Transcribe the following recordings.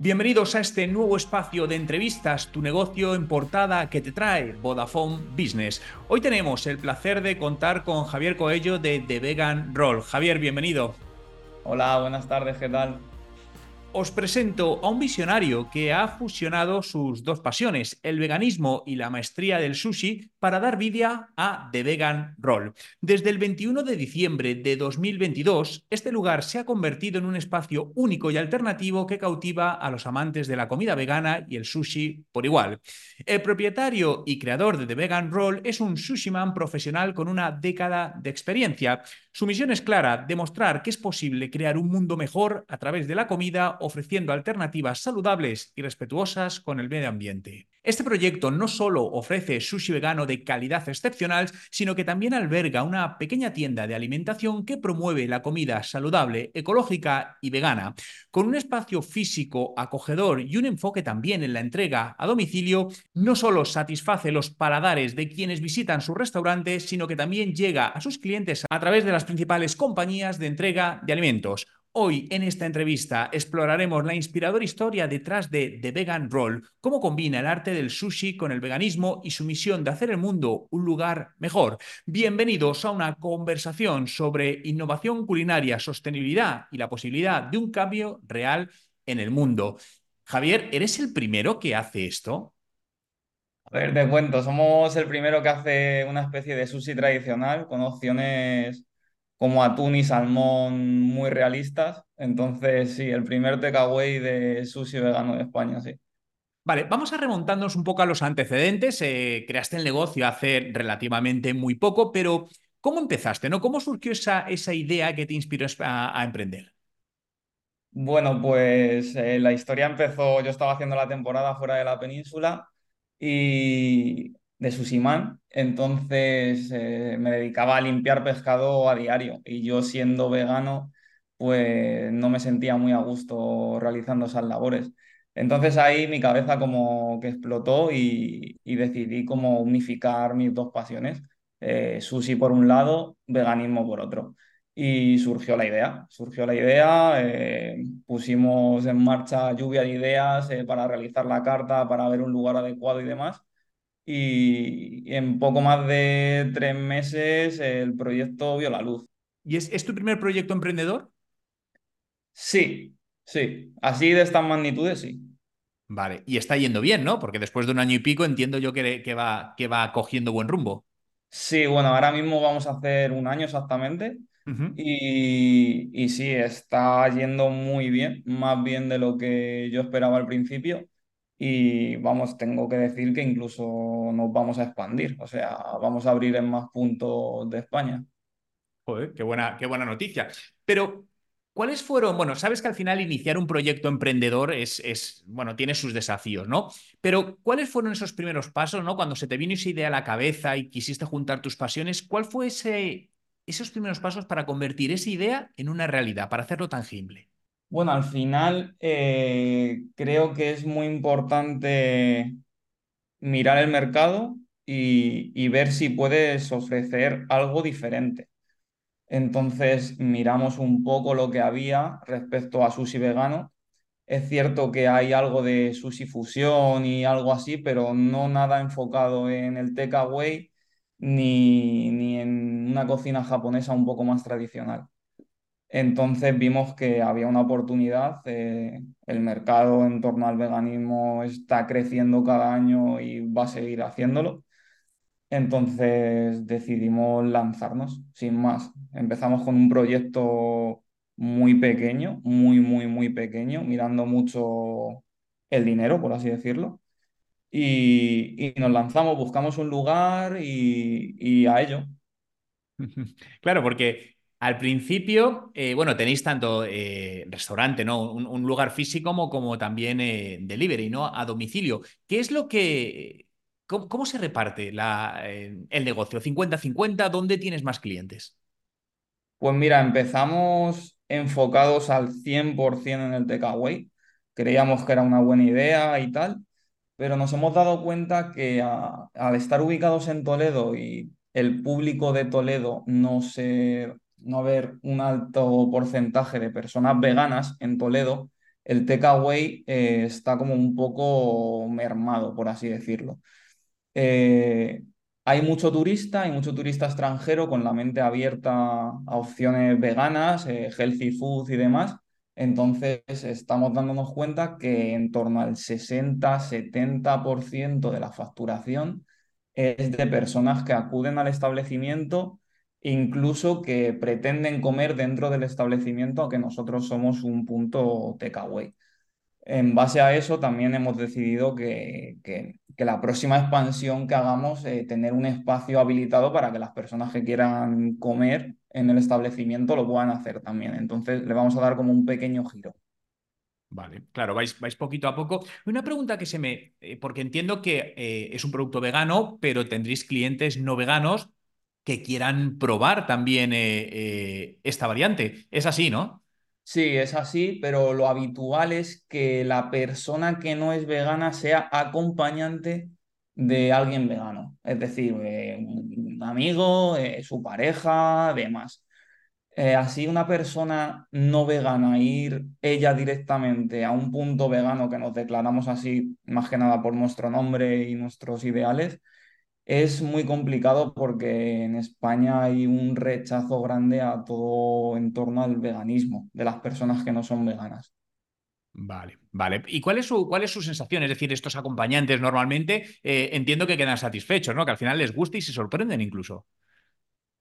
Bienvenidos a este nuevo espacio de entrevistas, tu negocio en portada que te trae Vodafone Business. Hoy tenemos el placer de contar con Javier Coello de The Vegan Roll. Javier, bienvenido. Hola, buenas tardes, ¿qué tal? Os presento a un visionario que ha fusionado sus dos pasiones, el veganismo y la maestría del sushi, para dar vida a The Vegan Roll. Desde el 21 de diciembre de 2022, este lugar se ha convertido en un espacio único y alternativo que cautiva a los amantes de la comida vegana y el sushi por igual. El propietario y creador de The Vegan Roll es un sushiman profesional con una década de experiencia. Su misión es clara, demostrar que es posible crear un mundo mejor a través de la comida ofreciendo alternativas saludables y respetuosas con el medio ambiente. Este proyecto no solo ofrece sushi vegano de calidad excepcional, sino que también alberga una pequeña tienda de alimentación que promueve la comida saludable, ecológica y vegana. Con un espacio físico acogedor y un enfoque también en la entrega a domicilio, no solo satisface los paladares de quienes visitan su restaurante, sino que también llega a sus clientes a través de las principales compañías de entrega de alimentos. Hoy en esta entrevista exploraremos la inspiradora historia detrás de The Vegan Roll, cómo combina el arte del sushi con el veganismo y su misión de hacer el mundo un lugar mejor. Bienvenidos a una conversación sobre innovación culinaria, sostenibilidad y la posibilidad de un cambio real en el mundo. Javier, ¿eres el primero que hace esto? A ver, te cuento, somos el primero que hace una especie de sushi tradicional con opciones como atún y salmón muy realistas. Entonces, sí, el primer takeaway de sushi vegano de España, sí. Vale, vamos a remontarnos un poco a los antecedentes. Eh, creaste el negocio hace relativamente muy poco, pero ¿cómo empezaste? ¿no? ¿Cómo surgió esa, esa idea que te inspiró a, emprender? Bueno, pues eh, la historia empezó, yo estaba haciendo la temporada fuera de la península y de Susimán, entonces eh, me dedicaba a limpiar pescado a diario y yo siendo vegano pues no me sentía muy a gusto realizando esas labores. Entonces ahí mi cabeza como que explotó y, decidí como unificar mis dos pasiones, eh, sushi por un lado, veganismo por otro. Y surgió la idea, surgió la idea, eh, pusimos en marcha lluvia de ideas para realizar la carta, para ver un lugar adecuado y demás y en poco más de tres meses el proyecto vio la luz. ¿Y es, tu primer proyecto emprendedor? Sí, sí. Así de estas magnitudes, sí. Vale, y está yendo bien, ¿no? Porque después de un año y pico entiendo yo que, que, va, que va cogiendo buen rumbo. Sí, bueno, ahora mismo vamos a hacer un año exactamente. y, y sí, está yendo muy bien, más bien de lo que yo esperaba al principio. Y vamos, tengo que decir que incluso nos vamos a expandir, o sea, vamos a abrir en más puntos de España. Joder, qué buena, qué buena noticia. Pero, ¿cuáles fueron? Bueno, sabes que al final iniciar un proyecto emprendedor es, es, bueno, tiene sus desafíos, ¿no? Pero, ¿cuáles fueron esos primeros pasos, ¿no? Cuando se te vino esa idea a la cabeza y quisiste juntar tus pasiones, ¿cuál fue ese, esos primeros pasos para convertir esa idea en una realidad, para hacerlo tangible? Bueno, al final eh, creo que es muy importante mirar el mercado y, ver si puedes ofrecer algo diferente. Entonces miramos un poco lo que había respecto a sushi vegano. Es cierto que hay algo de sushi fusión y algo así, pero no nada enfocado en el takeaway ni, ni en una cocina japonesa un poco más tradicional. Entonces vimos que había una oportunidad, eh, el mercado en torno al veganismo está creciendo cada año y va a seguir haciéndolo. Entonces decidimos lanzarnos, sin más. Empezamos con un proyecto muy pequeño, muy, muy, muy pequeño, mirando mucho el dinero, por así decirlo. Y, nos lanzamos, buscamos un lugar y, y a ello. Claro, porque al principio, eh, bueno, tenéis tanto eh, restaurante, ¿no? Un, lugar físico como, también eh, delivery, ¿no? A domicilio. ¿Qué es lo que. ¿Cómo, se reparte el negocio? ¿50-50? ¿Dónde tienes más clientes? Pues mira, empezamos enfocados al 100% en el takeaway. Creíamos que era una buena idea y tal, pero nos hemos dado cuenta que al estar ubicados en Toledo y el público de Toledo no se no haber un alto porcentaje de personas veganas en Toledo, el takeaway eh, está como un poco mermado, por así decirlo. Eh, hay mucho turista, hay mucho turista extranjero con la mente abierta a opciones veganas, eh, healthy food y demás. Entonces estamos dándonos cuenta que en torno al 60-70% de la facturación es de personas que acuden al establecimiento, incluso que pretenden comer dentro del establecimiento, aunque nosotros somos un punto takeaway. En base a eso también hemos decidido que, que, la próxima expansión que hagamos, eh, tener un espacio habilitado para que las personas que quieran comer en el establecimiento lo puedan hacer también. Entonces le vamos a dar como un pequeño giro. Vale, claro, vais, vais poquito a poco. Una pregunta que se me. Eh, porque entiendo que eh, es un producto vegano, pero tendréis clientes no veganos que quieran probar también eh, esta variante. Es así, ¿no? Sí, es así, pero lo habitual es que la persona que no es vegana sea acompañante de alguien vegano. Es decir, un amigo, su pareja, demás. Eh, así una persona no vegana ir ella directamente a un punto vegano que nos declaramos así, más que nada por nuestro nombre y nuestros ideales, es muy complicado porque en España hay un rechazo grande a todo en torno al veganismo de las personas que no son veganas. Vale, vale. ¿Y cuál es su, cuál es su sensación? Es decir, estos acompañantes normalmente eh, entiendo que quedan satisfechos, ¿no? Que al final les gusta y se sorprenden incluso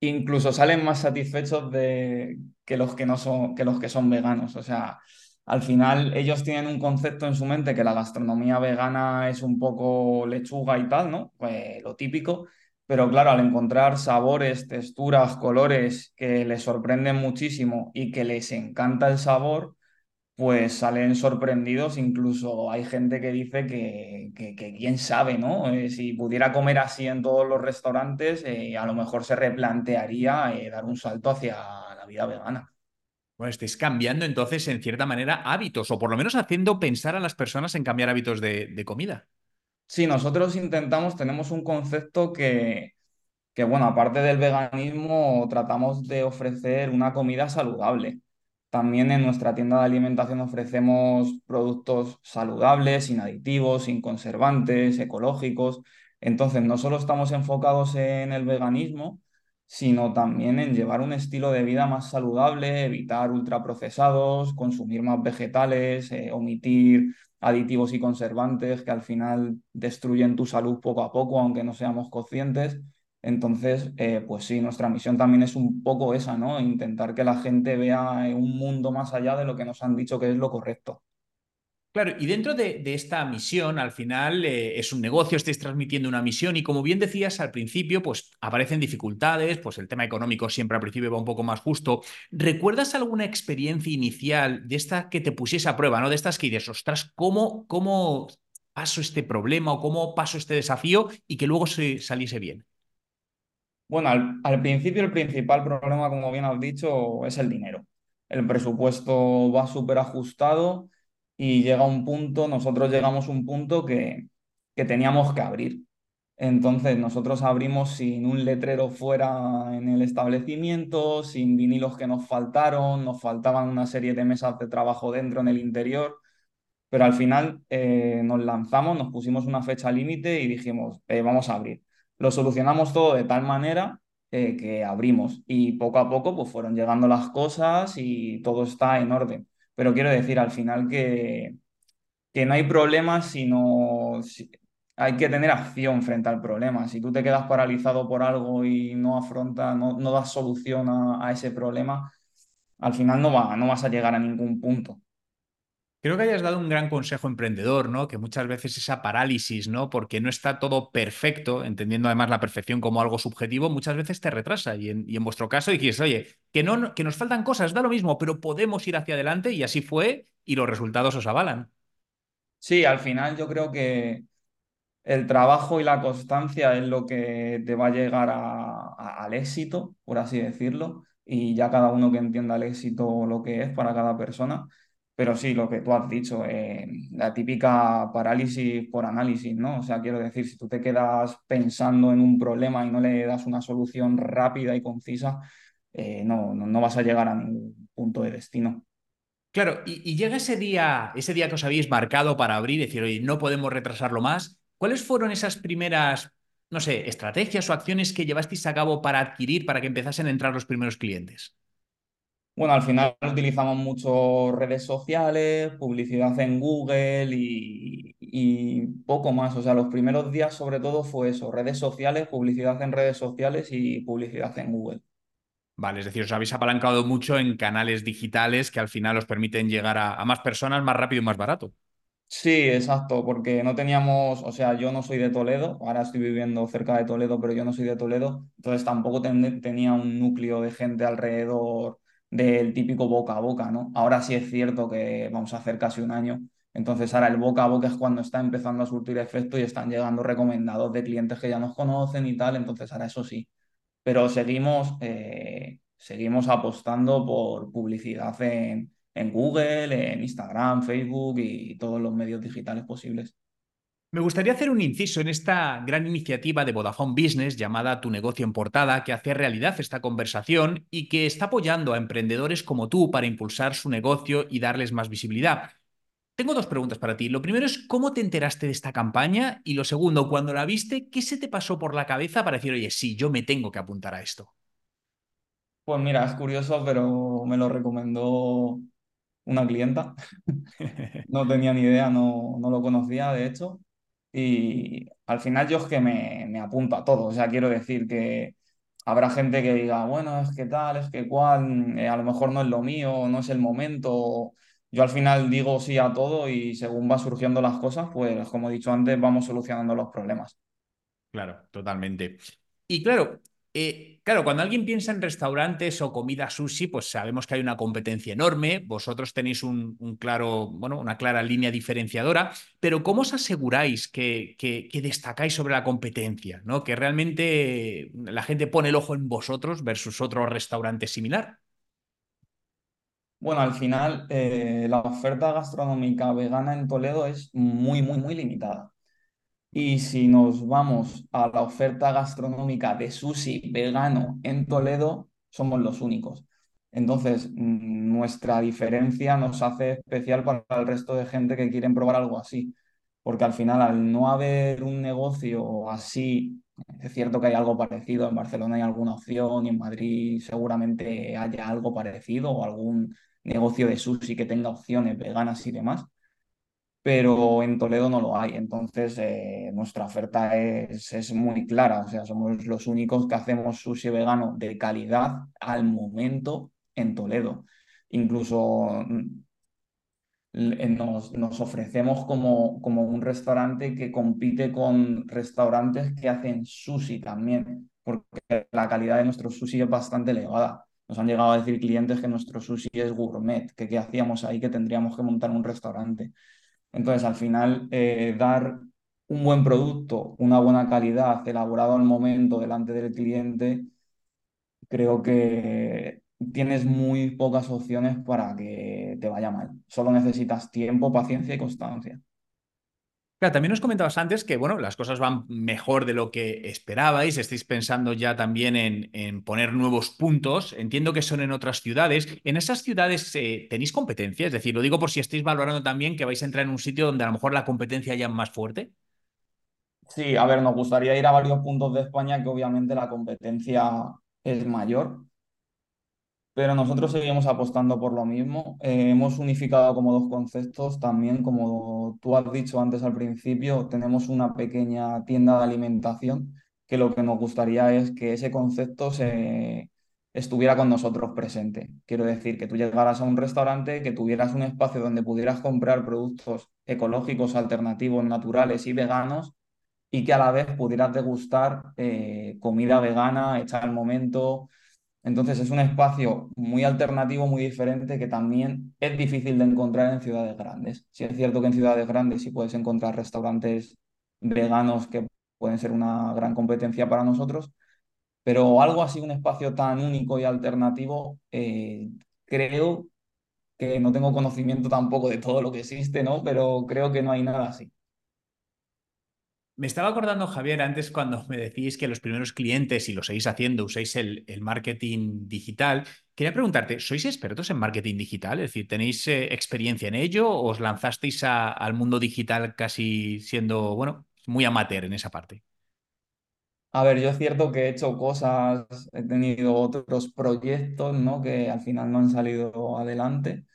incluso salen más satisfechos de, que, los que, no son, que los que son veganos. O sea, al final ellos tienen un concepto en su mente que la gastronomía vegana es un poco lechuga y tal, ¿no? Pues lo típico. Pero claro, al encontrar sabores, texturas, colores que les sorprenden muchísimo y que les encanta el sabor, pues salen sorprendidos, incluso hay gente que dice que, quién sabe, ¿no? Eh, si pudiera comer así en todos los restaurantes, eh, a lo mejor se replantearía eh, dar un salto hacia la vida vegana. Bueno, estáis cambiando entonces, en cierta manera, hábitos, o por lo menos haciendo pensar a las personas en cambiar hábitos de, de comida. Sí, nosotros intentamos, tenemos un concepto que, que, bueno, aparte del veganismo, tratamos de ofrecer una comida saludable. También en nuestra tienda de alimentación ofrecemos productos saludables, sin aditivos, sin conservantes, ecológicos. Entonces, no solo estamos enfocados en el veganismo, sino también en llevar un estilo de vida más saludable, evitar ultraprocesados, consumir más vegetales, eh, omitir aditivos y conservantes que al final destruyen tu salud poco a poco, aunque no seamos conscientes. Entonces, eh, pues sí, nuestra misión también es un poco esa, ¿no? Intentar que la gente vea un mundo más allá de lo que nos han dicho que es lo correcto. Claro, y dentro de, esta misión, al final eh, es un negocio, estáis transmitiendo una misión y como bien decías al principio, pues aparecen dificultades, pues el tema económico siempre al principio va un poco más justo. ¿Recuerdas alguna experiencia inicial de esta que te pusiese a prueba, ¿no? De estas que dices, ostras, ¿cómo, cómo paso este problema o cómo paso este desafío y que luego se saliese bien? Bueno, al, principio el principal problema, como bien has dicho, es el dinero. El presupuesto va súper ajustado y llega un punto, nosotros llegamos a un punto que, que teníamos que abrir. Entonces nosotros abrimos sin un letrero fuera en el establecimiento, sin vinilos que nos faltaron, nos faltaban una serie de mesas de trabajo dentro en el interior, pero al final eh, nos lanzamos, nos pusimos una fecha límite y dijimos, eh, vamos a abrir lo solucionamos todo de tal manera eh, que abrimos y poco a poco pues fueron llegando las cosas y todo está en orden. Pero quiero decir al final que, que no hay problema, sino hay que tener acción frente al problema. Si tú te quedas paralizado por algo y no afrontas, no, no das solución a, a, ese problema, al final no, va, no vas a llegar a ningún punto. Creo que hayas dado un gran consejo emprendedor, ¿no? Que muchas veces esa parálisis, ¿no? Porque no está todo perfecto, entendiendo además la perfección como algo subjetivo, muchas veces te retrasa. Y en, vuestro caso dijiste, oye, que, no, que nos faltan cosas, da lo mismo, pero podemos ir hacia adelante y así fue y los resultados os avalan. Sí, al final yo creo que el trabajo y la constancia es lo que te va a llegar al éxito, por así decirlo, y ya cada uno que entienda el éxito lo que es para cada persona. Pero sí, lo que tú has dicho, eh, la típica parálisis por análisis, ¿no? O sea, quiero decir, si tú te quedas pensando en un problema y no le das una solución rápida y concisa, eh, no, no, no vas a llegar a ningún punto de destino. Claro, y, y llega ese día, ese día que os habéis marcado para abrir decir, oye, no podemos retrasarlo más. ¿Cuáles fueron esas primeras, no sé, estrategias o acciones que llevasteis a cabo para adquirir, para que empezasen a entrar los primeros clientes? Bueno, al final utilizamos mucho redes sociales, publicidad en Google y, y poco más. O sea, los primeros días sobre todo fue eso, redes sociales, publicidad en redes sociales y publicidad en Google. Vale, es decir, os habéis apalancado mucho en canales digitales que al final os permiten llegar a, a más personas más rápido y más barato. Sí, exacto, porque no teníamos, o sea, yo no soy de Toledo, ahora estoy viviendo cerca de Toledo, pero yo no soy de Toledo, entonces tampoco ten- tenía un núcleo de gente alrededor del típico boca a boca, ¿no? Ahora sí es cierto que vamos a hacer casi un año, entonces ahora el boca a boca es cuando está empezando a surtir efecto y están llegando recomendados de clientes que ya nos conocen y tal, entonces ahora eso sí, pero seguimos, eh, seguimos apostando por publicidad en en Google, en Instagram, Facebook y todos los medios digitales posibles. Me gustaría hacer un inciso en esta gran iniciativa de Vodafone Business llamada Tu negocio en portada, que hace realidad esta conversación y que está apoyando a emprendedores como tú para impulsar su negocio y darles más visibilidad. Tengo dos preguntas para ti. Lo primero es cómo te enteraste de esta campaña y lo segundo, cuando la viste, ¿qué se te pasó por la cabeza para decir, oye, sí, yo me tengo que apuntar a esto? Pues mira, es curioso, pero me lo recomendó una clienta. No tenía ni idea, no, no lo conocía, de hecho. Y al final yo es que me, me apunto a todo. O sea, quiero decir que habrá gente que diga, bueno, es que tal, es que cual, eh, a lo mejor no es lo mío, no es el momento. Yo al final digo sí a todo y según va surgiendo las cosas, pues como he dicho antes, vamos solucionando los problemas. Claro, totalmente. Y claro, eh, claro, cuando alguien piensa en restaurantes o comida sushi, pues sabemos que hay una competencia enorme. Vosotros tenéis un, claro, bueno, una clara línea diferenciadora, pero ¿cómo os aseguráis que, destacáis sobre la competencia? Que realmente la gente pone el ojo en vosotros versus otro restaurante similar. Bueno, al final eh, la oferta gastronómica vegana en Toledo es muy, muy, muy limitada. Y si nos vamos a la oferta gastronómica de sushi vegano en Toledo, somos los únicos. Entonces, mm, nuestra diferencia nos hace especial para el resto de gente que quieren probar algo así. Porque al final, al no haber un negocio así, es cierto que hay algo parecido, en Barcelona hay alguna opción y en Madrid seguramente haya algo parecido o algún negocio de sushi que tenga opciones veganas y demás pero en Toledo no lo hay. Entonces, eh, nuestra oferta es, es muy clara. O sea, somos los únicos que hacemos sushi vegano de calidad al momento en Toledo. Incluso mm, l- nos, nos ofrecemos como, como un restaurante que compite con restaurantes que hacen sushi también, porque la calidad de nuestro sushi es bastante elevada. Nos han llegado a decir clientes que nuestro sushi es gourmet, que qué hacíamos ahí, que tendríamos que montar un restaurante. Entonces, al final, eh, dar un buen producto, una buena calidad, elaborado al momento delante del cliente, creo que tienes muy pocas opciones para que te vaya mal. Solo necesitas tiempo, paciencia y constancia. También nos comentabas antes que, bueno, las cosas van mejor de lo que esperabais, estáis pensando ya también en, en poner nuevos puntos, entiendo que son en otras ciudades. ¿En esas ciudades eh, tenéis competencia? Es decir, lo digo por si estáis valorando también que vais a entrar en un sitio donde a lo mejor la competencia ya es más fuerte. Sí, a ver, nos gustaría ir a varios puntos de España que obviamente la competencia es mayor, Pero nosotros seguimos apostando por lo mismo. Eh, hemos unificado como dos conceptos también, como tú has dicho antes al principio, tenemos una pequeña tienda de alimentación que lo que nos gustaría es que ese concepto se estuviera con nosotros presente. Quiero decir, que tú llegaras a un restaurante, que tuvieras un espacio donde pudieras comprar productos ecológicos, alternativos, naturales y veganos y que a la vez pudieras degustar eh, comida vegana hecha al momento entonces es un espacio muy alternativo, muy diferente, que también es difícil de encontrar en ciudades grandes. Sí es cierto que en ciudades grandes sí puedes encontrar restaurantes veganos que pueden ser una gran competencia para nosotros, pero algo así, un espacio tan único y alternativo, eh, creo que no tengo conocimiento tampoco de todo lo que existe, ¿no? Pero creo que no hay nada así. Me estaba acordando, Javier, antes cuando me decís que los primeros clientes, y lo seguís haciendo, usáis el, el marketing digital. Quería preguntarte, ¿sois expertos en marketing digital? Es decir, ¿tenéis eh, experiencia en ello o os lanzasteis al mundo digital casi siendo, bueno, muy amateur en esa parte? A ver, yo es cierto que he hecho cosas, he tenido otros proyectos, ¿no? Que al final no han salido adelante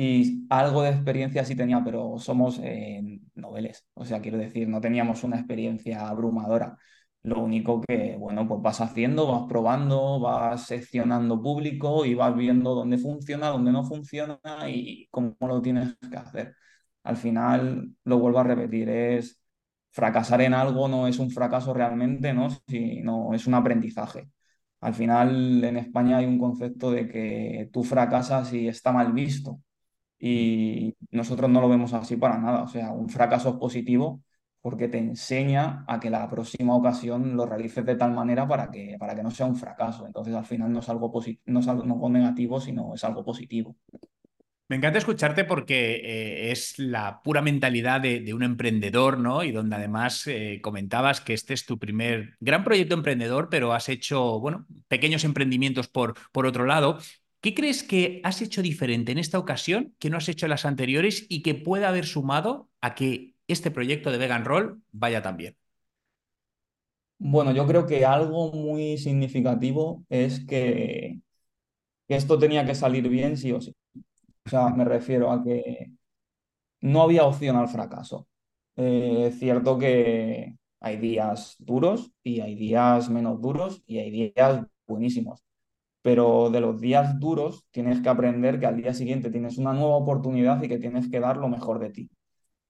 y algo de experiencia sí tenía, pero somos eh, noveles, o sea, quiero decir, no teníamos una experiencia abrumadora. Lo único que, bueno, pues vas haciendo, vas probando, vas seccionando público y vas viendo dónde funciona, dónde no funciona y cómo lo tienes que hacer. Al final, lo vuelvo a repetir, es fracasar en algo no es un fracaso realmente, ¿no? Sino es un aprendizaje. Al final, en España hay un concepto de que tú fracasas y está mal visto. Y nosotros no lo vemos así para nada. O sea, un fracaso es positivo porque te enseña a que la próxima ocasión lo realices de tal manera para que, para que no sea un fracaso. Entonces, al final no es algo, no es algo negativo, sino es algo positivo. Me encanta escucharte porque eh, es la pura mentalidad de, de un emprendedor, ¿no? Y donde además eh, comentabas que este es tu primer gran proyecto emprendedor, pero has hecho, bueno, pequeños emprendimientos por, por otro lado. ¿Qué crees que has hecho diferente en esta ocasión que no has hecho en las anteriores y que puede haber sumado a que este proyecto de Vegan Roll vaya tan bien? Bueno, yo creo que algo muy significativo es que, que esto tenía que salir bien sí o sí. O sea, me refiero a que no había opción al fracaso. Eh, es cierto que hay días duros y hay días menos duros y hay días buenísimos, pero de los días duros tienes que aprender que al día siguiente tienes una nueva oportunidad y que tienes que dar lo mejor de ti.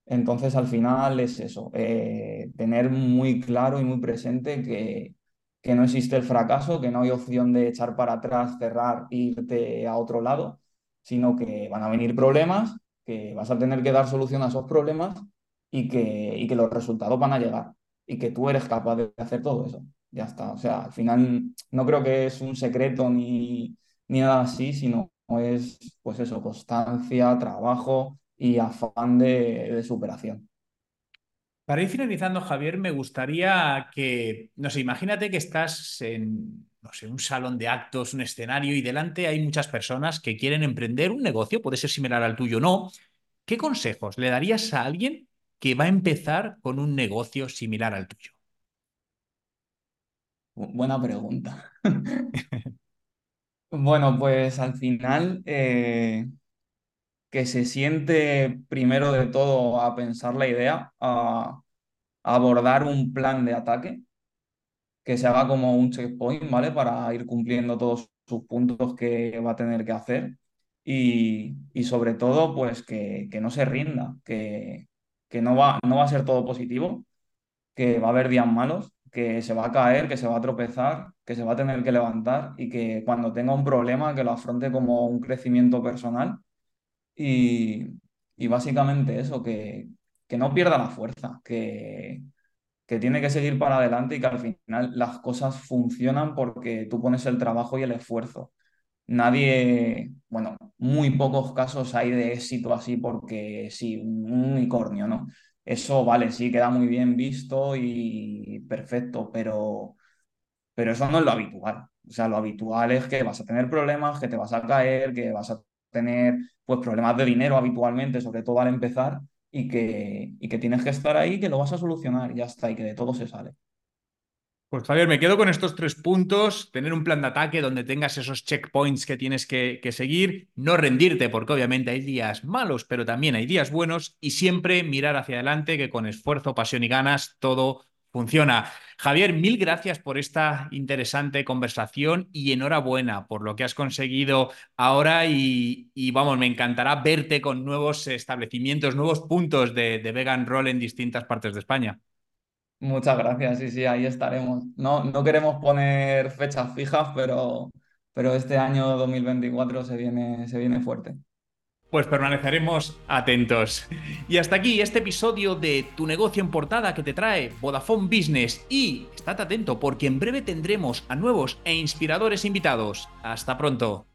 Entonces, al final es eso, eh, tener muy claro y muy presente que, que no existe el fracaso, que no hay opción de echar para atrás, cerrar e irte a otro lado, sino que van a venir problemas, que vas a tener que dar solución a esos problemas y que, y que los resultados van a llegar y que tú eres capaz de hacer todo eso. Ya está. O sea, al final no creo que es un secreto ni, ni nada así, sino es, pues eso, constancia, trabajo y afán de, superación. Para ir finalizando, Javier, me gustaría que, no sé, imagínate que estás en, no sé, un salón de actos, un escenario y delante hay muchas personas que quieren emprender un negocio, puede ser similar al tuyo o no. ¿Qué consejos le darías a alguien que va a empezar con un negocio similar al tuyo? Bu- Buena pregunta. Bueno, pues al final eh, que se siente primero de todo a pensar la idea, a, a abordar un plan de ataque, que se haga como un checkpoint, ¿vale? Para ir cumpliendo todos sus puntos que va a tener que hacer y, y sobre todo, pues que, que no se rinda, que, que no va, no va a ser todo positivo que va a haber días malos, que se va a caer, que se va a tropezar, que se va a tener que levantar y que cuando tenga un problema que lo afronte como un crecimiento personal y, básicamente eso, que, que no pierda la fuerza, que, que tiene que seguir para adelante y que al final las cosas funcionan porque tú pones el trabajo y el esfuerzo. Nadie, bueno, muy pocos casos hay de éxito así porque sí, un unicornio, ¿no? Eso vale, sí, queda muy bien visto y perfecto, pero, pero eso no es lo habitual. O sea, lo habitual es que vas a tener problemas, que te vas a caer, que vas a tener pues problemas de dinero habitualmente, sobre todo al empezar, y que, y que tienes que estar ahí, que lo vas a solucionar y ya está, y que de todo se sale. Pues Javier, me quedo con estos tres puntos, tener un plan de ataque donde tengas esos checkpoints que tienes que, seguir, no rendirte porque obviamente hay días malos, pero también hay días buenos y siempre mirar hacia adelante que con esfuerzo, pasión y ganas todo funciona. Javier, mil gracias por esta interesante conversación y enhorabuena por lo que has conseguido ahora y, vamos, me encantará verte con nuevos establecimientos, nuevos puntos de Vegan Roll en distintas partes de España. Muchas gracias, sí, sí, ahí estaremos. No, no queremos poner fechas fijas, pero, pero este año 2024 se viene, se viene fuerte. Pues permaneceremos atentos. Y hasta aquí este episodio de Tu negocio en portada que te trae Vodafone Business. Y estate atento porque en breve tendremos a nuevos e inspiradores invitados. Hasta pronto.